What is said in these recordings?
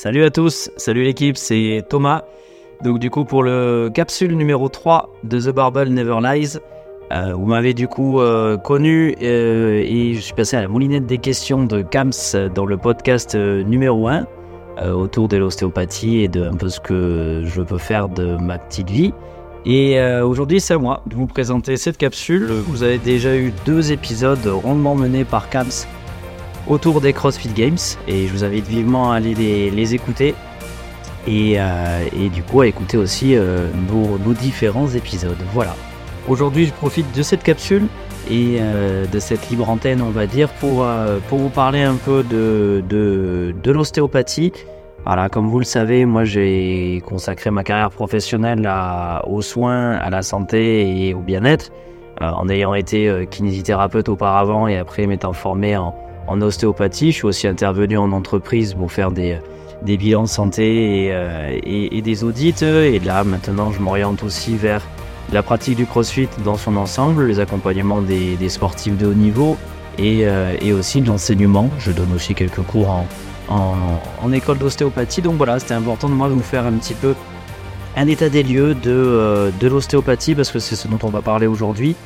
Salut à tous, salut l'équipe, c'est Thomas. Donc du coup pour le capsule numéro 3 de The Barbell Never Lies, euh, vous m'avez du coup euh, connu euh, et je suis passé à la moulinette des questions de Kams dans le podcast numéro 1 autour de l'ostéopathie et de un peu ce que je peux faire de ma petite vie. Et aujourd'hui c'est à moi de vous présenter cette capsule. Vous avez déjà eu deux épisodes rondement menés par Kams autour des CrossFit Games et je vous invite vivement à aller les, écouter euh, et, du coup à écouter aussi euh, nos, différents épisodes. Voilà. Aujourd'hui, je profite de cette capsule et euh, de cette libre antenne, on va dire, pour, pour vous parler un peu de, de, l'ostéopathie. Voilà, comme vous le savez, moi j'ai consacré ma carrière professionnelle aux soins, à la santé et au bien-être, en ayant été kinésithérapeute auparavant et après m'étant formé en, en ostéopathie. Je suis aussi intervenu en entreprise pour faire des, bilans de santé euh, et, des audits. Et là, maintenant, je m'oriente aussi vers la pratique du crossfit dans son ensemble, les accompagnements des, sportifs de haut niveau et, euh, et aussi de l'enseignement. Je donne aussi quelques cours en, en, école d'ostéopathie. Donc voilà, c'était important de moi de vous faire un petit peu un état des lieux de, euh, de l'ostéopathie parce que c'est ce dont on va parler aujourd'hui.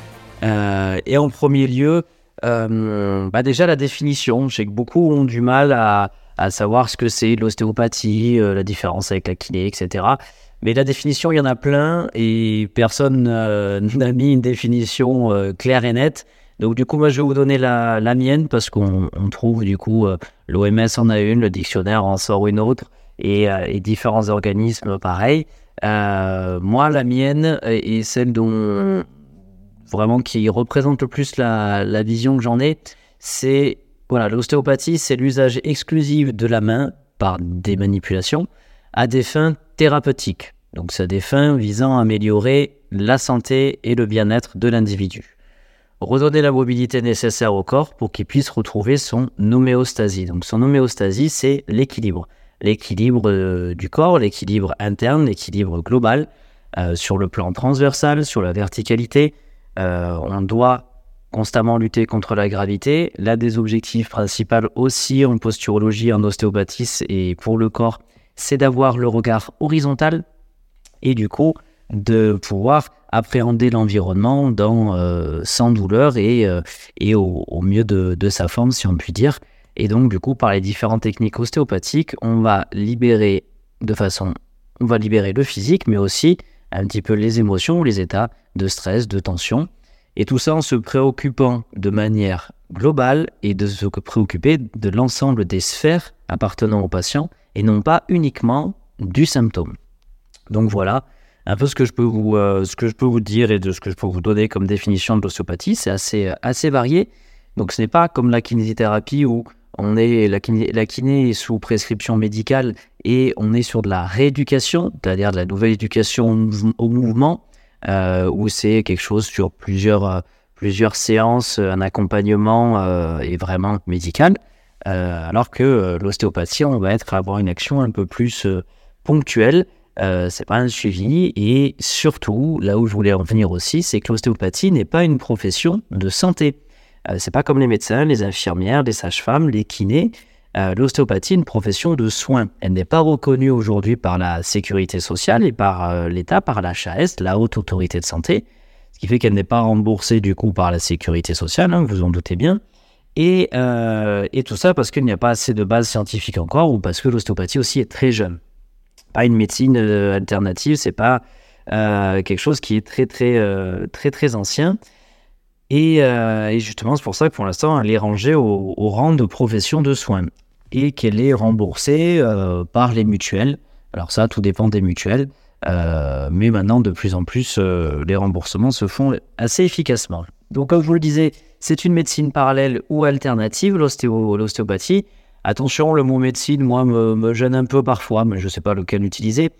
et en premier lieu, euh, bah Déjà, la définition. Je sais que beaucoup ont du mal à, à savoir ce que c'est l'ostéopathie, euh, la différence avec la kiné, etc. Mais la définition, il y en a plein et personne euh, n'a mis une définition claire et nette. Donc du coup, moi, je vais vous donner la, la mienne parce qu'on trouve du coup l'OMS en a une, le dictionnaire en sort une autre et, et différents organismes pareil. moi, la mienne est celle dont vraiment qui représente le plus la, vision que j'en ai, c'est voilà, l'ostéopathie, c'est l'usage exclusif de la main par des manipulations à des fins thérapeutiques. Donc, c'est des fins visant à améliorer la santé et le bien-être de l'individu. Redonner la mobilité nécessaire au corps pour qu'il puisse retrouver son homéostasie. Donc, son homéostasie, c'est l'équilibre. L'équilibre euh, du corps, l'équilibre interne, l'équilibre global, euh, sur le plan transversal, sur la verticalité, on doit constamment lutter contre la gravité. L'un des objectifs principaux aussi en posturologie, en ostéopathie et pour le corps, c'est d'avoir le regard horizontal et du coup de pouvoir appréhender l'environnement euh, sans douleur et, euh, au, mieux de, de, sa forme, si on peut dire. Et donc, du coup, par les différentes techniques ostéopathiques, on va libérer de façon, on va libérer le physique, mais aussi un petit peu les émotions, les états de stress, de tension. Et tout ça en se préoccupant de manière globale et de se préoccuper de l'ensemble des sphères appartenant au patient et non pas uniquement du symptôme. Donc voilà un peu ce que je peux vous, euh, ce que je peux vous dire et de ce que je peux vous donner comme définition de l'ostéopathie. C'est assez, assez varié. Donc ce n'est pas comme la kinésithérapie où on est, la, kiné, est sous prescription médicale et on est sur de la rééducation, c'est-à-dire de la nouvelle éducation au mouvement, euh, où c'est quelque chose sur plusieurs, euh, plusieurs séances, un accompagnement euh, est vraiment médical, euh, alors que l'ostéopathie, on va être avoir une action un peu plus ponctuelle. c'est pas un suivi et surtout là où je voulais en venir aussi, c'est que l'ostéopathie n'est pas une profession de santé. Euh, c'est pas comme les médecins, les infirmières, les sages-femmes, les kinés. Euh, l'ostéopathie est une profession de soins. Elle n'est pas reconnue aujourd'hui par la sécurité sociale et par euh, l'État, par l'HAS, la haute autorité de santé, ce qui fait qu'elle n'est pas remboursée du coup par la sécurité sociale, hein, vous en doutez bien. Et, tout ça parce qu'il n'y a pas assez de base scientifique encore ou parce que l'ostéopathie aussi est très jeune. Pas une médecine alternative, c'est pas quelque chose qui est très très très très ancien. Euh, et, justement, c'est pour ça que pour l'instant, elle est rangée au, rang de profession de soins et qu'elle est remboursée euh, par les mutuelles. Alors ça, tout dépend des mutuelles. Euh, mais maintenant, de plus en plus, les remboursements se font assez efficacement. Donc, comme je vous le disais, c'est une médecine parallèle ou alternative, l'ostéopathie. Attention, le mot médecine, moi, me, me, gêne un peu parfois, mais je ne sais pas lequel utiliser.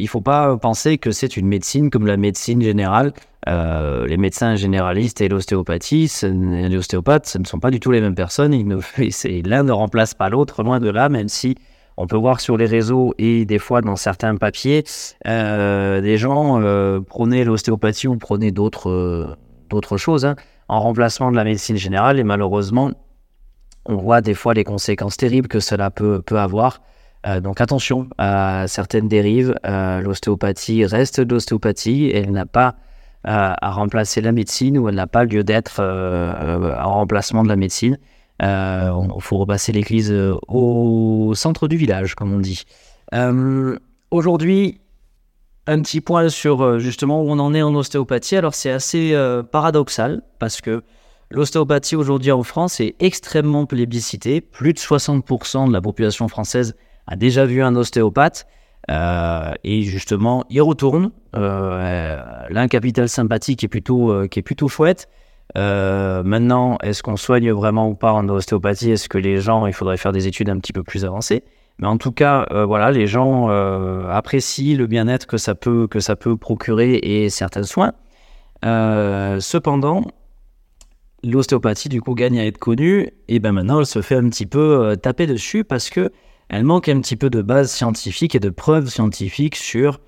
Euh, il ne faut pas penser que c'est une médecine comme la médecine générale. Euh, les médecins généralistes et l'ostéopathie, l'ostéopathe, ce ne sont pas du tout les mêmes personnes. L'un ne remplace pas l'autre, loin de là, même si on peut voir sur les réseaux et des fois dans certains papiers, euh, des gens euh, prônaient l'ostéopathie ou prônaient d'autres d'autres choses hein, en remplacement de la médecine générale. Et malheureusement, on voit des fois les conséquences terribles que cela peut avoir. Donc attention à certaines dérives. l'ostéopathie reste de l'ostéopathie. Elle n'a pas à remplacer la médecine ou elle n'a pas lieu d'être en remplacement de la médecine. Il faut repasser l'église au centre du village, comme on dit. Aujourd'hui, un petit point sur euh, justement où on en est en ostéopathie. Alors c'est assez euh, paradoxal parce que l'ostéopathie aujourd'hui en France est extrêmement plébiscitée. Plus de 60% de la population française a déjà vu un ostéopathe. Euh, et justement, il retourne. L'un capital sympathique est plutôt, qui est plutôt chouette. maintenant, est-ce qu'on soigne vraiment ou pas en ostéopathie? Est-ce que les gens, il faudrait faire des études un petit peu plus avancées? Mais en tout cas, euh, voilà, les gens euh, apprécient le bien-être que ça peut que ça peut procurer et certains soins. Euh, cependant, l'ostéopathie du coup gagne à être connue et ben maintenant elle se fait un petit peu taper dessus parce que elle manque un petit peu de base scientifique et de preuves scientifiques sur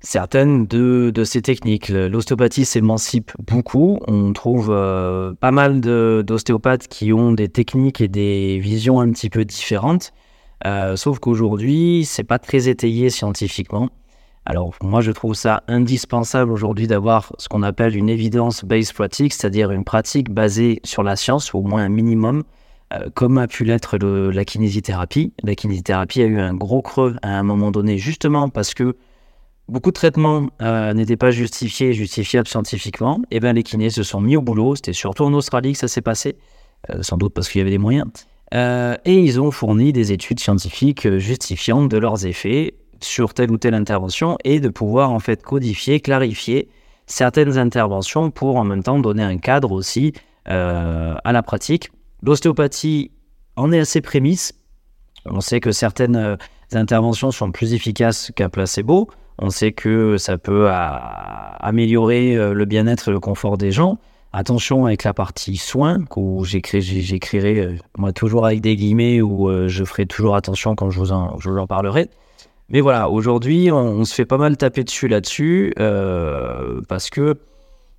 certaines de, ces techniques. L'ostéopathie s'émancipe beaucoup. On trouve pas mal d'ostéopathes qui ont des techniques et des visions un petit peu différentes. Euh, sauf qu'aujourd'hui, c'est pas très étayé scientifiquement. Alors moi, je trouve ça indispensable aujourd'hui d'avoir ce qu'on appelle une evidence-based pratique, c'est-à-dire une pratique basée sur la science, au moins un minimum, euh, comme a pu l'être la kinésithérapie. La kinésithérapie a eu un gros creux à un moment donné, justement parce que beaucoup de traitements euh, n'étaient pas justifiés justifiables scientifiquement. Et eh bien les kinés se sont mis au boulot. C'était surtout en Australie que ça s'est passé, sans doute parce qu'il y avait des moyens. Euh, et ils ont fourni des études scientifiques euh, justifiant de leurs effets sur telle ou telle intervention et de pouvoir en fait codifier, clarifier certaines interventions pour en même temps donner un cadre aussi euh, à la pratique. L'ostéopathie en est assez prémisse. On sait que certaines interventions sont plus efficaces qu'un placebo. On sait que ça peut améliorer le bien-être et le confort des gens. Attention avec la partie soins, où j'écrirai, euh, moi toujours avec des guillemets, où euh, je ferai toujours attention quand je vous en, je vous en parlerai. Mais voilà, aujourd'hui, on, se fait pas mal taper dessus là-dessus, euh, parce que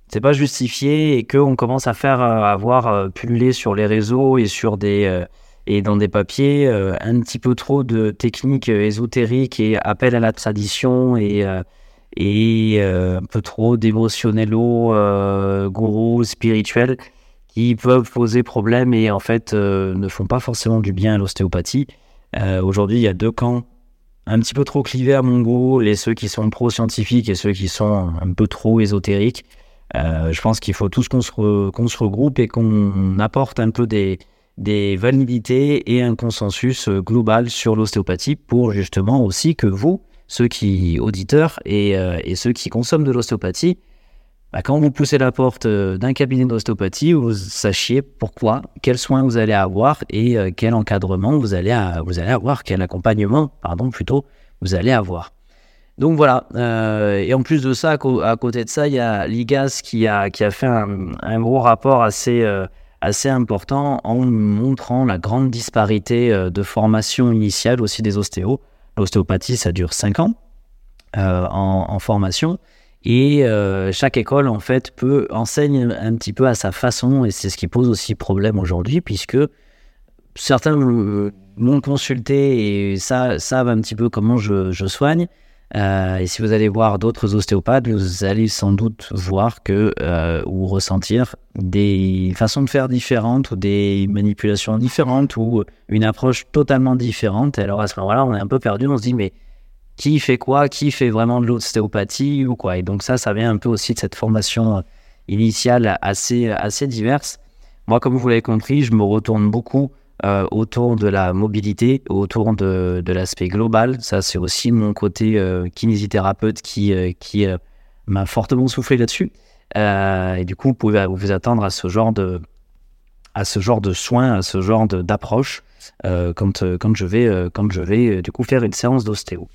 c'est pas justifié et qu'on commence à faire avoir pullulé sur les réseaux et sur des et dans des papiers un petit peu trop de techniques ésotériques et appel à la tradition et et euh, un peu trop d'émotionnello, euh, gourous, spirituels, qui peuvent poser problème et en fait euh, ne font pas forcément du bien à l'ostéopathie. Aujourd'hui, il y a deux camps un petit peu trop clivés à mon goût, les ceux qui sont pro-scientifiques et ceux qui sont un peu trop ésotériques. Je pense qu'il faut tous qu'on se, regroupe et qu'on apporte un peu des, validités et un consensus global sur l'ostéopathie pour justement aussi que vous, ceux qui, auditeurs et, euh, ceux qui consomment de l'ostéopathie, bah, quand vous poussez la porte euh, d'un cabinet d'ostéopathie, vous sachiez pourquoi, quels soins vous allez avoir et euh, quel encadrement vous allez, vous allez avoir, quel accompagnement, pardon, plutôt, vous allez avoir. Donc voilà, et en plus de ça, à côté de ça, il y a l'IGAS qui a, qui a fait un, gros rapport assez, assez important en montrant la grande disparité de formation initiale aussi des ostéos. L'ostéopathie, ça dure 5 ans euh, en, formation. Et euh, chaque école, en fait, peut enseigne un petit peu à sa façon. Et c'est ce qui pose aussi problème aujourd'hui, puisque certains m'ont consulté et ça, savent un petit peu comment je, soigne. Euh, et si vous allez voir d'autres ostéopathes, vous allez sans doute voir que ou ressentir des façons de faire différentes ou des manipulations différentes ou une approche totalement différente. Et alors à ce moment-là, on est un peu perdu. On se dit mais qui fait quoi? Qui fait vraiment de l'ostéopathie ou quoi? Et donc ça, ça vient un peu aussi de cette formation initiale assez assez diverse. Moi, comme vous l'avez compris, je me retourne beaucoup euh, autour de la mobilité, autour de, de l'aspect global. Ça, c'est aussi mon côté euh, kinésithérapeute qui, euh, qui m'a fortement soufflé là-dessus. et du coup, vous pouvez vous attendre à ce genre de, à ce genre de soins, à ce genre d'approche quand, quand je vais, quand je vais du coup faire une séance d'ostéo.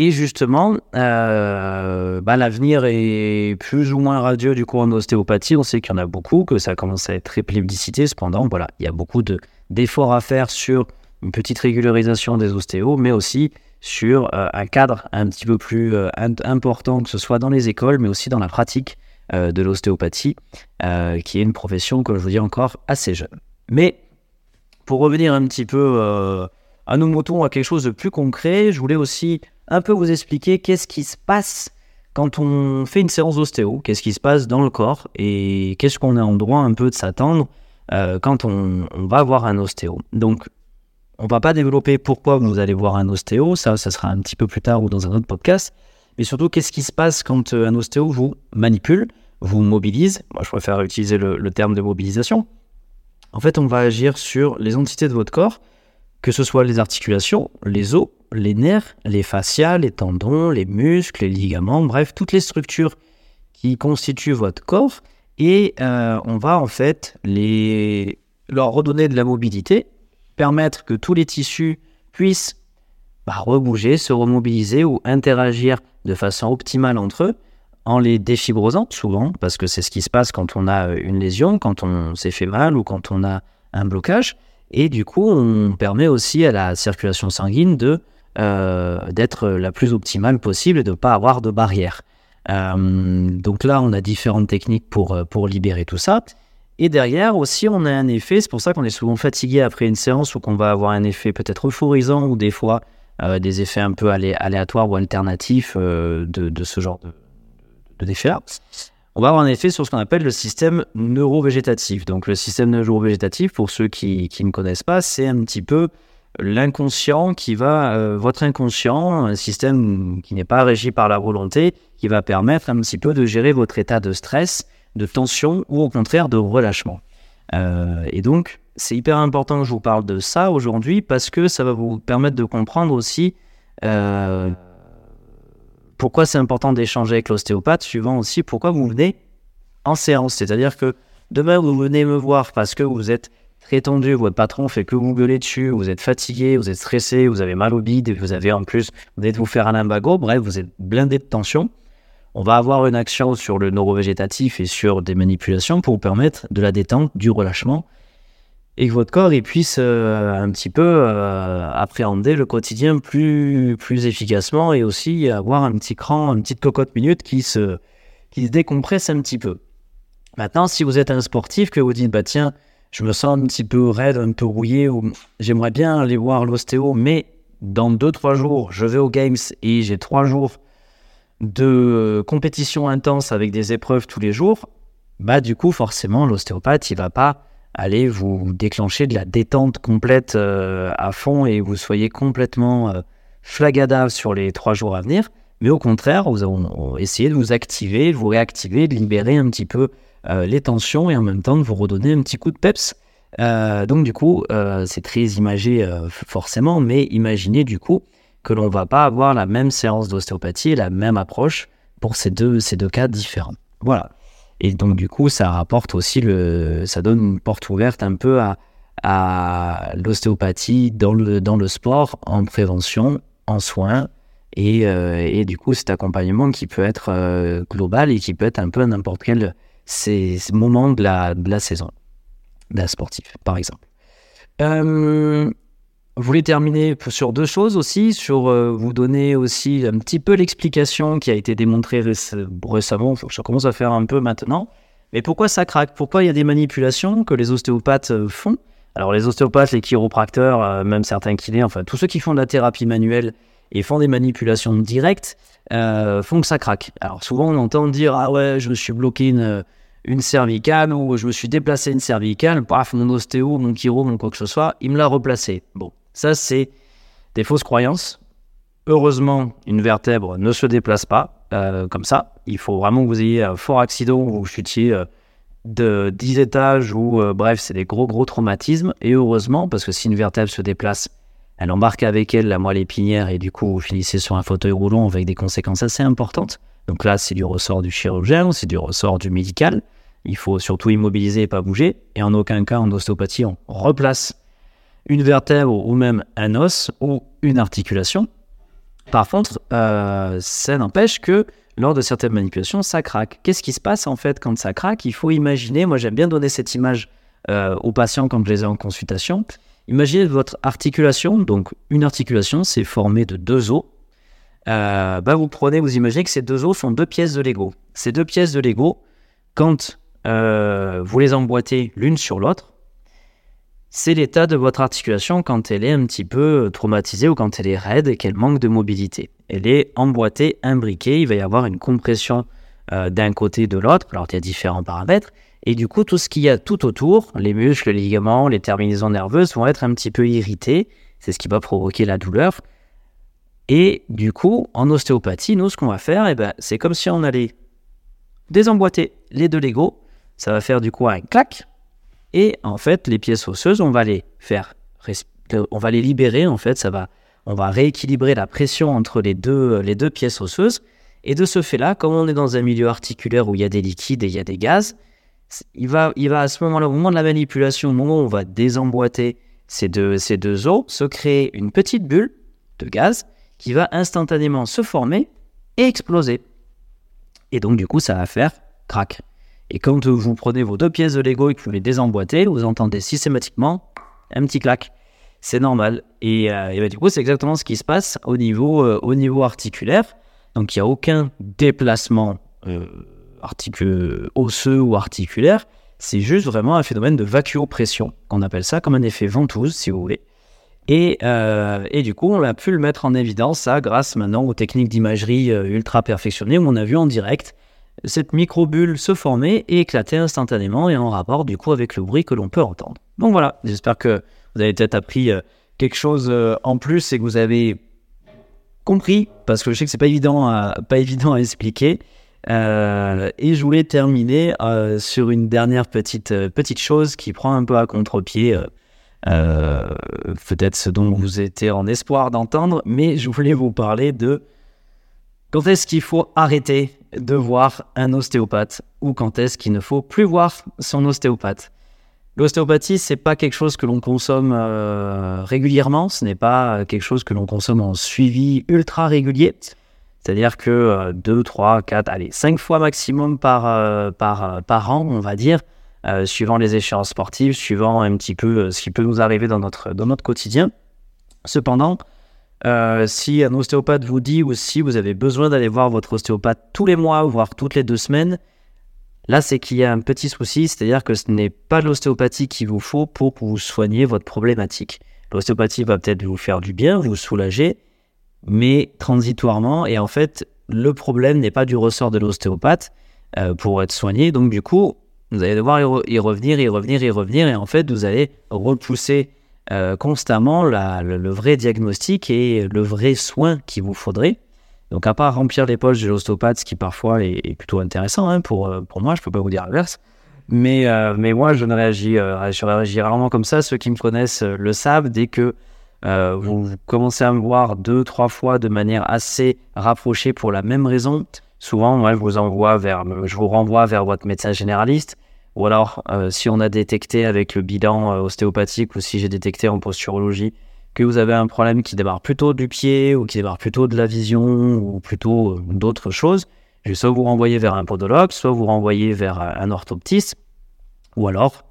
Et justement, euh, bah, l'avenir est plus ou moins radieux du coup en ostéopathie. On sait qu'il y en a beaucoup, que ça commence à être très plébiscité. Cependant, voilà, il y a beaucoup d'efforts à faire sur une petite régularisation des ostéos, mais aussi sur euh, un cadre un petit peu plus euh, important, que ce soit dans les écoles, mais aussi dans la pratique de l'ostéopathie, qui est une profession, comme je vous dis encore, assez jeune. Mais pour revenir un petit peu à nos moutons, à quelque chose de plus concret, je voulais aussi un peu vous expliquer qu'est-ce qui se passe quand on fait une séance d'ostéo, qu'est-ce qui se passe dans le corps et qu'est-ce qu'on a en droit un peu de s'attendre euh, quand on, va voir un ostéo. Donc, on va pas développer pourquoi vous allez voir un ostéo, ça, ça sera un petit peu plus tard ou dans un autre podcast, mais surtout qu'est-ce qui se passe quand un ostéo vous manipule, vous mobilise. Moi, je préfère utiliser le terme de mobilisation en fait, on va agir sur les entités de votre corps, que ce soit les articulations, les os, les nerfs, les fascias, les tendons, les muscles, les ligaments, bref, toutes les structures qui constituent votre corps. Et euh, on va en fait leur redonner de la mobilité, permettre que tous les tissus puissent bah, rebouger, se remobiliser ou interagir de façon optimale entre eux en les défibrosant souvent, parce que c'est ce qui se passe quand on a une lésion, quand on s'est fait mal ou quand on a un blocage. Et du coup, on permet aussi à la circulation sanguine de euh, d'être la plus optimale possible et de ne pas avoir de barrière. Euh, donc là, on a différentes techniques pour, pour libérer tout ça. Et derrière aussi, on a un effet, c'est pour ça qu'on est souvent fatigué après une séance ou qu'on va avoir un effet peut-être euphorisant ou des fois des effets un peu aléatoires ou alternatifs de, de, ce genre de, de on va avoir un effet sur ce qu'on appelle le système neurovégétatif. Donc le système neurovégétatif, pour ceux qui, ne connaissent pas, c'est un petit peu l'inconscient qui va, euh, votre inconscient, un système qui n'est pas régi par la volonté, qui va permettre un petit peu de gérer votre état de stress, de tension ou au contraire de relâchement. Euh, et donc, c'est hyper important que je vous parle de ça aujourd'hui parce que ça va vous permettre de comprendre aussi euh, pourquoi c'est important d'échanger avec l'ostéopathe, suivant aussi pourquoi vous venez en séance. C'est-à-dire que demain, vous venez me voir parce que vous êtes très tendu, votre patron fait que vous gueuler dessus, vous êtes fatigué, vous êtes stressé, vous avez mal au bide, vous avez en plus, vous êtes vous faire un limbago, bref, vous êtes blindé de tension. On va avoir une action sur le neurovégétatif et sur des manipulations pour vous permettre de la détente, du relâchement et que votre corps puisse euh, un petit peu euh, appréhender le quotidien plus, plus efficacement et aussi avoir un petit cran, une petite cocotte minute qui se, qui se décompresse un petit peu. Maintenant, si vous êtes un sportif, que vous dites, bah tiens, je me sens un petit peu raide, un peu rouillé, ou j'aimerais bien aller voir l'ostéo, mais dans 2-3 jours, je vais aux Games et j'ai 3 jours de compétition intense avec des épreuves tous les jours, bah du coup, forcément, l'ostéopathe, il va pas allez vous déclencher de la détente complète euh, à fond et vous soyez complètement euh, flagada sur les trois jours à venir. Mais au contraire, vous allons essayer de vous activer, de vous réactiver, de libérer un petit peu euh, les tensions et en même temps de vous redonner un petit coup de peps. donc du coup, c'est très imagé forcément, mais imaginez du coup que l'on va pas avoir la même séance d'ostéopathie, la même approche pour ces deux, ces deux cas différents. Voilà. Et donc, du coup, ça rapporte aussi le, ça donne une porte ouverte un peu à, l'ostéopathie dans le, dans le sport, en prévention, en soins, et, euh, et du coup, cet accompagnement qui peut être euh, global et qui peut être un peu à n'importe quel ces, moment de la, de la saison d'un sportif, par exemple. Euh, je voulais terminer sur deux choses aussi, sur euh, vous donner aussi un petit peu l'explication qui a été démontrée récemment, je commence à faire un peu maintenant. Mais pourquoi ça craque? Pourquoi il y a des manipulations que les ostéopathes euh, font? Alors les ostéopathes, les chiropracteurs, euh, même certains kinés, enfin tous ceux qui font de la thérapie manuelle et font des manipulations directes, font que ça craque. Alors souvent on entend dire ah ouais je me suis bloqué une, une cervicale ou je me suis déplacé une cervicale, paf mon ostéo, mon chiro, mon quoi que ce soit, il me l'a replacé. Bon, ça, c'est des fausses croyances. Heureusement, une vertèbre ne se déplace pas euh, comme ça. Il faut vraiment que vous ayez un fort accident ou vous chutiez euh, de 10 étages ou euh, bref, c'est des gros gros traumatismes. Et heureusement, parce que si une vertèbre se déplace, elle embarque avec elle la moelle épinière et du coup vous finissez sur un fauteuil roulant avec des conséquences assez importantes. Donc là, c'est du ressort du chirurgien, c'est du ressort du médical. Il faut surtout immobiliser et pas bouger. Et en aucun cas, en ostéopathie, on replace une vertèbre ou même un os ou une articulation. Par contre, euh, ça n'empêche que lors de certaines manipulations, ça craque. Qu'est-ce qui se passe en fait quand ça craque? Il faut imaginer, moi j'aime bien donner cette image euh, aux patients quand je les ai en consultation. Imaginez votre articulation, donc une articulation, c'est formé de deux os. Euh, bah, vous prenez, vous imaginez que ces deux os sont deux pièces de Lego. Ces deux pièces de Lego, quand vous les emboîtez l'une sur l'autre, c'est l'état de votre articulation quand elle est un petit peu traumatisée ou quand elle est raide et qu'elle manque de mobilité. Elle est emboîtée, imbriquée, il va y avoir une compression euh, d'un côté de l'autre, alors il y a différents paramètres, et du coup tout ce qu'il y a tout autour, les muscles, les ligaments, les terminaisons nerveuses vont être un petit peu irrités, c'est ce qui va provoquer la douleur. Et du coup, en ostéopathie, nous, ce qu'on va faire, eh ben, c'est comme si on allait désemboîter les deux Lego. Ça va faire du coup un clac. Et en fait, les pièces osseuses, on va les faire, on va les libérer. En fait, ça va, on va rééquilibrer la pression entre les deux, les deux pièces osseuses. Et de ce fait-là, comme on est dans un milieu articulaire où il y a des liquides et il y a des gaz, il va, il va à ce moment-là, au moment de la manipulation, au moment où on va désemboîter ces deux, ces deux os, se créer une petite bulle de gaz qui va instantanément se former et exploser. Et donc, du coup, ça va faire crac. Et quand vous prenez vos deux pièces de Lego et que vous les désemboîtez, vous entendez systématiquement un petit clac. C'est normal. Et, euh, bah, du coup, c'est exactement ce qui se passe au niveau, euh, au niveau articulaire. Donc, il n'y a aucun déplacement euh, osseux ou articulaire. C'est juste vraiment un phénomène de vacuopression, qu'on appelle ça comme un effet ventouse, si vous voulez. Euh, et, du coup, on a pu le mettre en évidence, ça, grâce maintenant aux techniques d'imagerie ultra perfectionnées, où on a vu en direct cette microbulle se former et éclater instantanément et en rapport du coup avec le bruit que l'on peut entendre. Donc voilà, j'espère que vous avez peut-être appris euh, quelque chose en plus et que vous avez compris, parce que je sais que c'est pas évident à, pas évident à expliquer. et je voulais terminer sur une dernière petite, petite chose qui prend un peu à contre-pied euh, peut-être ce dont vous étiez en espoir d'entendre, mais je voulais vous parler de quand est-ce qu'il faut arrêter de voir un ostéopathe ou quand est-ce qu'il ne faut plus voir son ostéopathe? L'ostéopathie, c'est pas quelque chose que l'on consomme euh, régulièrement, ce n'est pas quelque chose que l'on consomme en suivi ultra régulier. C'est-à-dire que 2, 3, 4, allez, 5 fois maximum par, euh, par, par an, on va dire, euh, suivant les échéances sportives, suivant un petit peu euh, ce qui peut nous arriver dans notre, dans notre quotidien. Cependant, euh, si un ostéopathe vous dit ou si vous avez besoin d'aller voir votre ostéopathe tous les mois, voire toutes les deux semaines, là c'est qu'il y a un petit souci, c'est-à-dire que ce n'est pas l'ostéopathie qu'il vous faut pour vous soigner votre problématique. L'ostéopathie va peut-être vous faire du bien, vous soulager, mais transitoirement, et en fait, le problème n'est pas du ressort de l'ostéopathe pour être soigné, donc du coup, vous allez devoir y, revenir, y revenir, y revenir, et en fait, vous allez repousser euh, constamment le, vrai diagnostic et le vrai soin qu'il vous faudrait. Donc, à part remplir les poches de l'ostéopathe, ce qui parfois est, plutôt intéressant hein, pour, euh, pour moi, je ne peux pas vous dire l'inverse. Mais, euh, mais moi, je ne réagis, réagis rarement comme ça. Ceux qui me connaissent le savent. Dès que vous commencez à me voir deux, trois fois de manière assez rapprochée pour la même raison, souvent, moi, je vous envoie vers, je vous renvoie vers votre médecin généraliste. Ou alors, euh, si on a détecté avec le bilan euh, ostéopathique ou si j'ai détecté en posturologie que vous avez un problème qui démarre plutôt du pied ou qui démarre plutôt de la vision ou plutôt euh, d'autres choses, je vais soit vous renvoyer vers un podologue, soit vous renvoyer vers un orthoptiste, ou alors,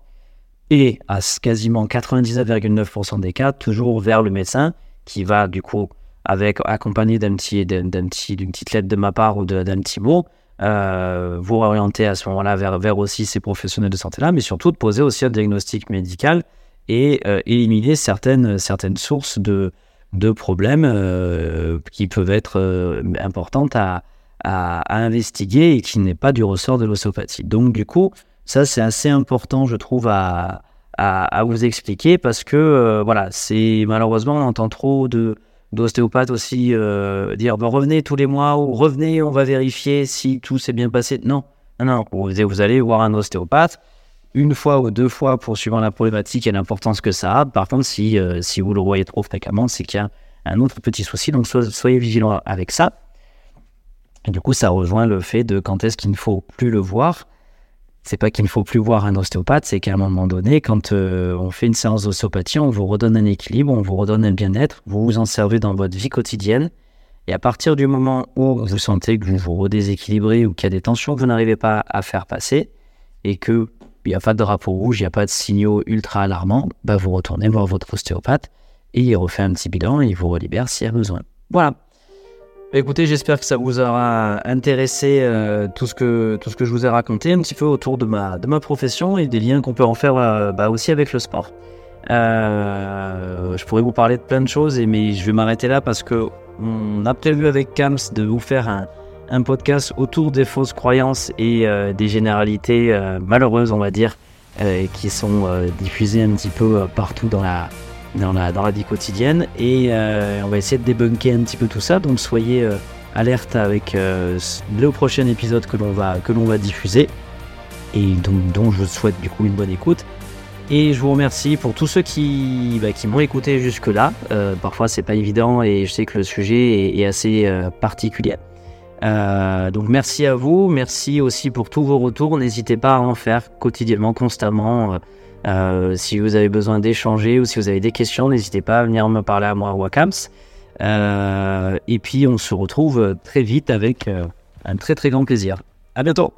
et à quasiment 99,9% des cas, toujours vers le médecin qui va du coup avec accompagné d'un petit, d'un, petit, d'une petite lettre de ma part ou d'un petit mot, euh, vous orienter à ce moment-là vers, vers aussi ces professionnels de santé-là, mais surtout de poser aussi un diagnostic médical et euh, éliminer certaines, certaines sources de, de problèmes euh, qui peuvent être importantes à, à, investiguer et qui n'est pas du ressort de l'ostéopathie. Donc du coup, ça c'est assez important, je trouve, à, à, à vous expliquer parce que voilà, c'est malheureusement on entend trop de d'ostéopathe aussi euh, dire bon, revenez tous les mois ou revenez, on va vérifier si tout s'est bien passé. Non, non, non. Vous, allez voir un ostéopathe une fois ou deux fois pour suivre la problématique et l'importance que ça a. Par contre, si, euh, si vous le voyez trop fréquemment, c'est qu'il y a un autre petit souci. Donc soyez vigilants avec ça. Et du coup, ça rejoint le fait de quand est-ce qu'il ne faut plus le voir c'est pas qu'il ne faut plus voir un ostéopathe, c'est qu'à un moment donné, quand euh, on fait une séance d'ostéopathie, on vous redonne un équilibre, on vous redonne un bien-être, vous vous en servez dans votre vie quotidienne. Et à partir du moment où vous sentez que vous vous redéséquilibrez ou qu'il y a des tensions que vous n'arrivez pas à faire passer et qu'il n'y a pas de drapeau rouge, il n'y a pas de signaux ultra alarmants, bah vous retournez voir votre ostéopathe et il refait un petit bilan et il vous relibère s'il y a besoin. Voilà. Écoutez, j'espère que ça vous aura intéressé euh, tout, ce que, tout ce que je vous ai raconté un petit peu autour de ma, de ma profession et des liens qu'on peut en faire euh, bah, aussi avec le sport. je pourrais vous parler de plein de choses, mais je vais m'arrêter là parce que on a prévu avec Kams de vous faire un podcast autour des fausses croyances et des généralités malheureuses, on va dire, qui sont diffusées un petit peu partout dans la, dans la, dans la vie quotidienne. Et on va essayer de débunker un petit peu tout ça. Donc soyez alerte avec euh, le prochain épisode que l'on va, va diffuser et donc, dont je souhaite du coup une bonne écoute. Et je vous remercie pour tous ceux qui, bah, qui m'ont écouté jusque-là. Euh, parfois, c'est pas évident et je sais que le sujet est, assez euh, particulier. donc, merci à vous. Merci aussi pour tous vos retours. N'hésitez pas à en faire quotidiennement, constamment. Si vous avez besoin d'échanger ou si vous avez des questions, n'hésitez pas à venir me parler à moi, Wakams. Euh, et puis on se retrouve très vite avec euh, un très très grand plaisir. À bientôt